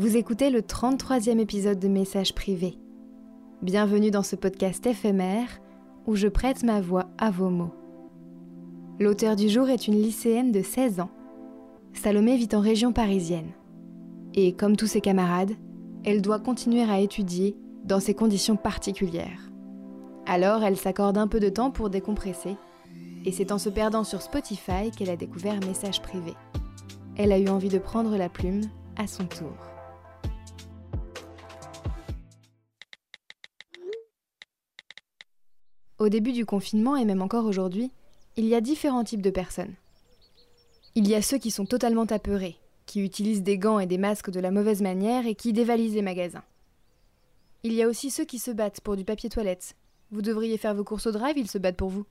Vous écoutez le 33e épisode de Messages privés. Bienvenue dans ce podcast éphémère où je prête ma voix à vos mots. L'auteur du jour est une lycéenne de 16 ans. Salomé vit en région parisienne. Et comme tous ses camarades, elle doit continuer à étudier dans ces conditions particulières. Alors elle s'accorde un peu de temps pour décompresser. Et c'est en se perdant sur Spotify qu'elle a découvert Messages privés. Elle a eu envie de prendre la plume à son tour. Au début du confinement et même encore aujourd'hui, il y a différents types de personnes. Il y a ceux qui sont totalement apeurés, qui utilisent des gants et des masques de la mauvaise manière et qui dévalisent les magasins. Il y a aussi ceux qui se battent pour du papier toilette. Vous devriez faire vos courses au drive, ils se battent pour vous.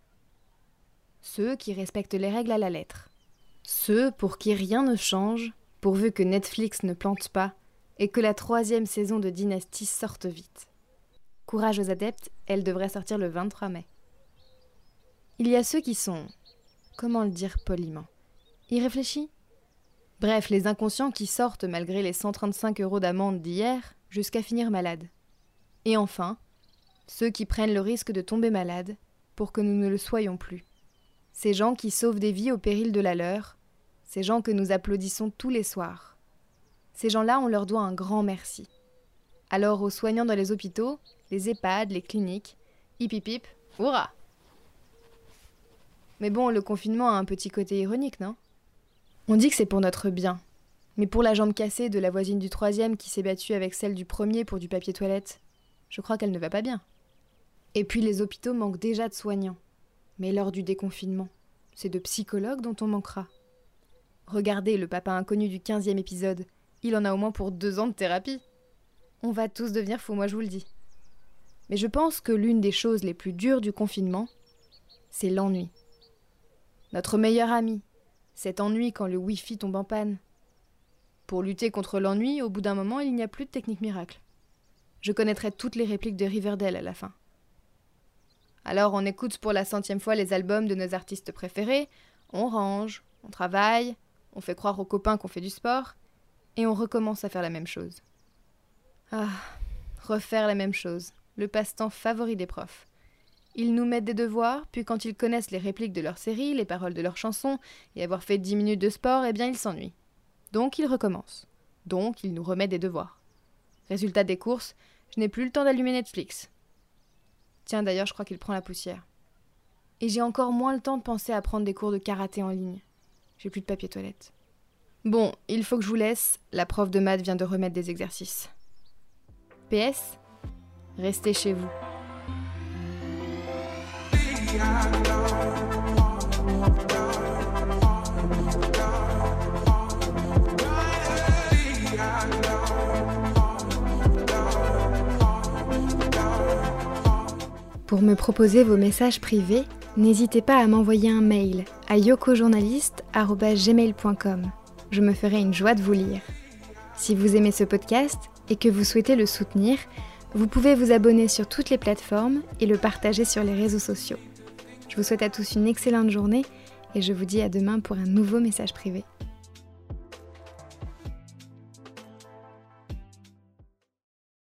Ceux qui respectent les règles à la lettre. Ceux pour qui rien ne change, pourvu que Netflix ne plante pas et que la troisième saison de Dynasty sorte vite. Courage aux adeptes, elle devrait sortir le 23 mai. Il y a ceux qui sont, comment le dire poliment, irréfléchis Bref, les inconscients qui sortent malgré les 135 euros d'amende d'hier jusqu'à finir malade. Et enfin, ceux qui prennent le risque de tomber malade pour que nous ne le soyons plus. Ces gens qui sauvent des vies au péril de la leur, ces gens que nous applaudissons tous les soirs. Ces gens-là, on leur doit un grand merci. Alors aux soignants dans les hôpitaux, les EHPAD, les cliniques. Hip hip hip, hurrah Mais bon, le confinement a un petit côté ironique, non? On dit que c'est pour notre bien. Mais pour la jambe cassée de la voisine du troisième qui s'est battue avec celle du premier pour du papier toilette, je crois qu'elle ne va pas bien. Et puis les hôpitaux manquent déjà de soignants. Mais lors du déconfinement, c'est de psychologues dont on manquera. Regardez le papa inconnu du quinzième épisode, il en a au moins pour deux ans de thérapie. On va tous devenir fous, moi je vous le dis. Mais je pense que l'une des choses les plus dures du confinement, c'est l'ennui. Notre meilleur ami, cet ennui quand le Wi-Fi tombe en panne. Pour lutter contre l'ennui, au bout d'un moment, il n'y a plus de technique miracle. Je connaîtrai toutes les répliques de Riverdale à la fin. Alors on écoute pour la centième fois les albums de nos artistes préférés, on range, on travaille, on fait croire aux copains qu'on fait du sport, et on recommence à faire la même chose. Ah, refaire la même chose le passe-temps favori des profs. Ils nous mettent des devoirs, puis quand ils connaissent les répliques de leur série, les paroles de leurs chansons, et avoir fait dix minutes de sport, eh bien ils s'ennuient. Donc ils recommencent. Donc ils nous remettent des devoirs. Résultat des courses, je n'ai plus le temps d'allumer Netflix. Tiens d'ailleurs, je crois qu'il prend la poussière. Et j'ai encore moins le temps de penser à prendre des cours de karaté en ligne. J'ai plus de papier toilette. Bon, il faut que je vous laisse, la prof de maths vient de remettre des exercices. PS, Restez chez vous. Pour me proposer vos messages privés, n'hésitez pas à m'envoyer un mail à yokojournaliste.gmail.com. Je me ferai une joie de vous lire. Si vous aimez ce podcast et que vous souhaitez le soutenir, vous pouvez vous abonner sur toutes les plateformes et le partager sur les réseaux sociaux. Je vous souhaite à tous une excellente journée et je vous dis à demain pour un nouveau message privé.